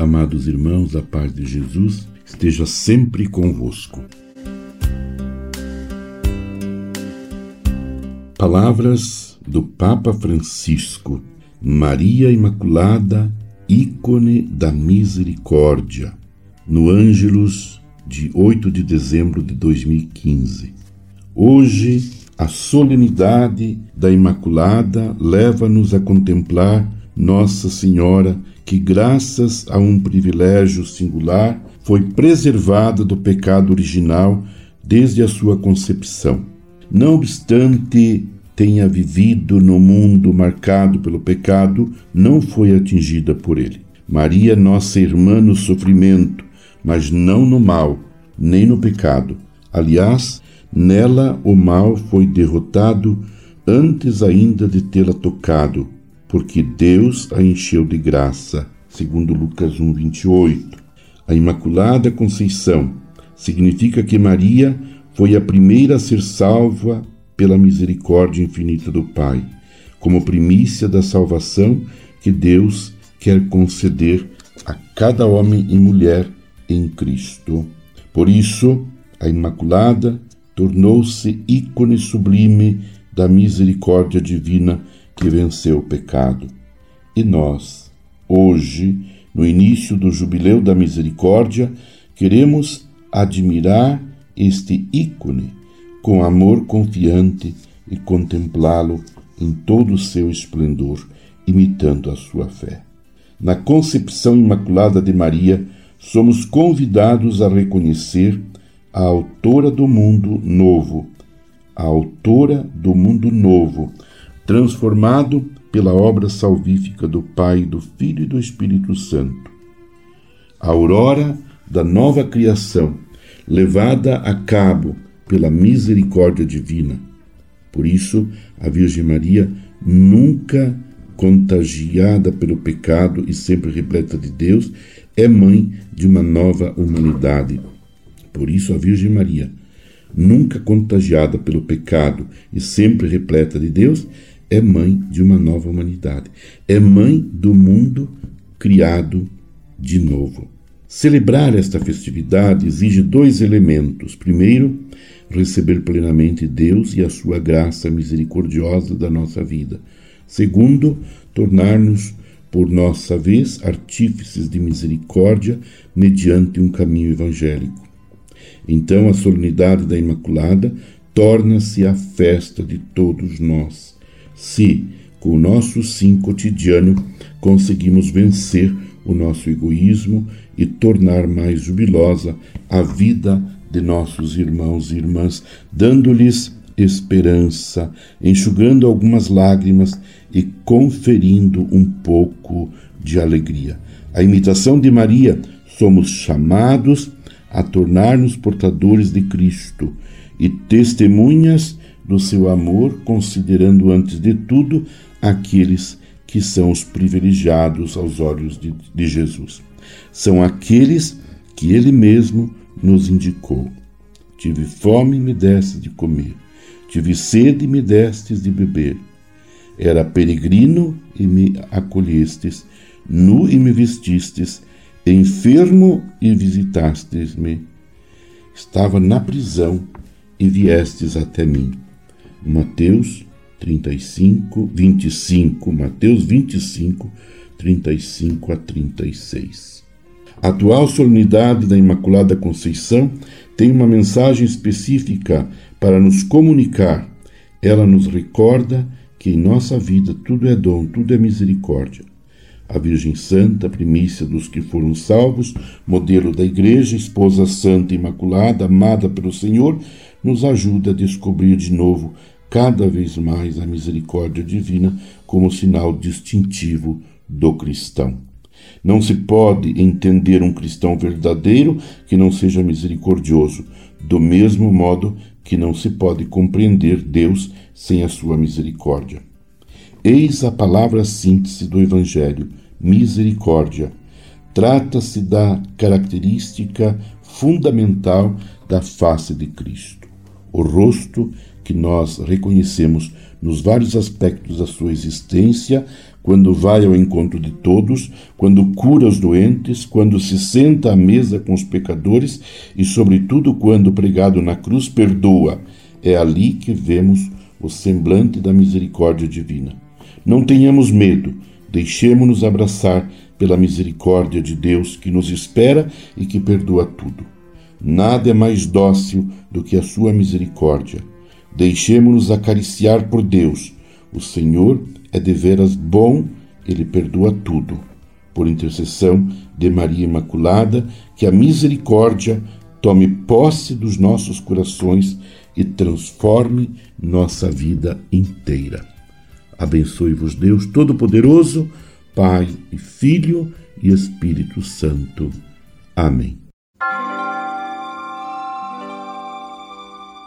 Amados irmãos, a paz de Jesus esteja sempre convosco. Palavras do Papa Francisco, Maria Imaculada, ícone da misericórdia, no Ângelus de 8 de dezembro de 2015. Hoje, a solenidade da Imaculada leva-nos a contemplar Nossa Senhora, que, graças a um privilégio singular, foi preservada do pecado original desde a sua concepção. Não obstante tenha vivido no mundo marcado pelo pecado, não foi atingida por ele. Maria, nossa irmã no sofrimento, mas não no mal, nem no pecado. Aliás, nela o mal foi derrotado antes ainda de tê-la tocado, porque Deus a encheu de graça, segundo Lucas 1:28. A Imaculada Conceição significa que Maria foi a primeira a ser salva pela misericórdia infinita do Pai, como primícia da salvação que Deus quer conceder a cada homem e mulher em Cristo. Por isso, a Imaculada tornou-se ícone sublime da misericórdia divina que venceu o pecado. E nós, hoje, no início do Jubileu da Misericórdia, queremos admirar este ícone com amor confiante e contemplá-lo em todo o seu esplendor, imitando a sua fé. Na concepção imaculada de Maria, somos convidados a reconhecer a autora do mundo novo, a autora do mundo novo, transformado pela obra salvífica do Pai, do Filho e do Espírito Santo. A aurora da nova criação, levada a cabo pela misericórdia divina. Por isso, a Virgem Maria, nunca contagiada pelo pecado e sempre repleta de Deus, é mãe de uma nova humanidade. Por isso, a Virgem Maria, nunca contagiada pelo pecado e sempre repleta de Deus, é mãe de uma nova humanidade. É mãe do mundo criado de novo. Celebrar esta festividade exige dois elementos. Primeiro, receber plenamente Deus e a sua graça misericordiosa da nossa vida. Segundo, tornar-nos por nossa vez, artífices de misericórdia mediante um caminho evangélico. Então, a solenidade da Imaculada torna-se a festa de todos nós, se, com o nosso sim cotidiano, conseguimos vencer o nosso egoísmo e tornar mais jubilosa a vida de nossos irmãos e irmãs, dando-lhes esperança, enxugando algumas lágrimas e conferindo um pouco de alegria. A imitação de Maria, somos chamados a tornar-nos portadores de Cristo e testemunhas do seu amor, considerando antes de tudo aqueles que são os privilegiados aos olhos de, de Jesus. São aqueles que ele mesmo nos indicou. Tive fome e me deste de comer. Tive sede e me destes de beber. Era peregrino e me acolhestes, nu e me vestistes, enfermo e visitastes-me. Estava na prisão e viestes até mim. Mateus 35, 25, Mateus 25, 35 a 36. A atual solenidade da Imaculada Conceição tem uma mensagem específica para nos comunicar. Ela nos recorda que em nossa vida tudo é dom, tudo é misericórdia. A Virgem Santa, primícia dos que foram salvos, modelo da Igreja, esposa santa, imaculada, amada pelo Senhor, nos ajuda a descobrir de novo, cada vez mais, a misericórdia divina como sinal distintivo do cristão. Não se pode entender um cristão verdadeiro que não seja misericordioso, do mesmo modo que não se pode compreender Deus sem a sua misericórdia. Eis a palavra síntese do Evangelho: misericórdia. Trata-se da característica fundamental da face de Cristo. O rosto que nós reconhecemos nos vários aspectos da sua existência, quando vai ao encontro de todos, quando cura os doentes, quando se senta à mesa com os pecadores e, sobretudo, quando, pregado na cruz, perdoa. É ali que vemos o semblante da misericórdia divina. Não tenhamos medo, deixemo-nos abraçar pela misericórdia de Deus que nos espera e que perdoa tudo. Nada é mais dócil do que a sua misericórdia. Deixemo-nos acariciar por Deus. O Senhor é deveras bom, ele perdoa tudo. Por intercessão de Maria Imaculada, que a misericórdia tome posse dos nossos corações e transforme nossa vida inteira. Abençoe-vos Deus Todo-Poderoso, Pai e Filho e Espírito Santo. Amém.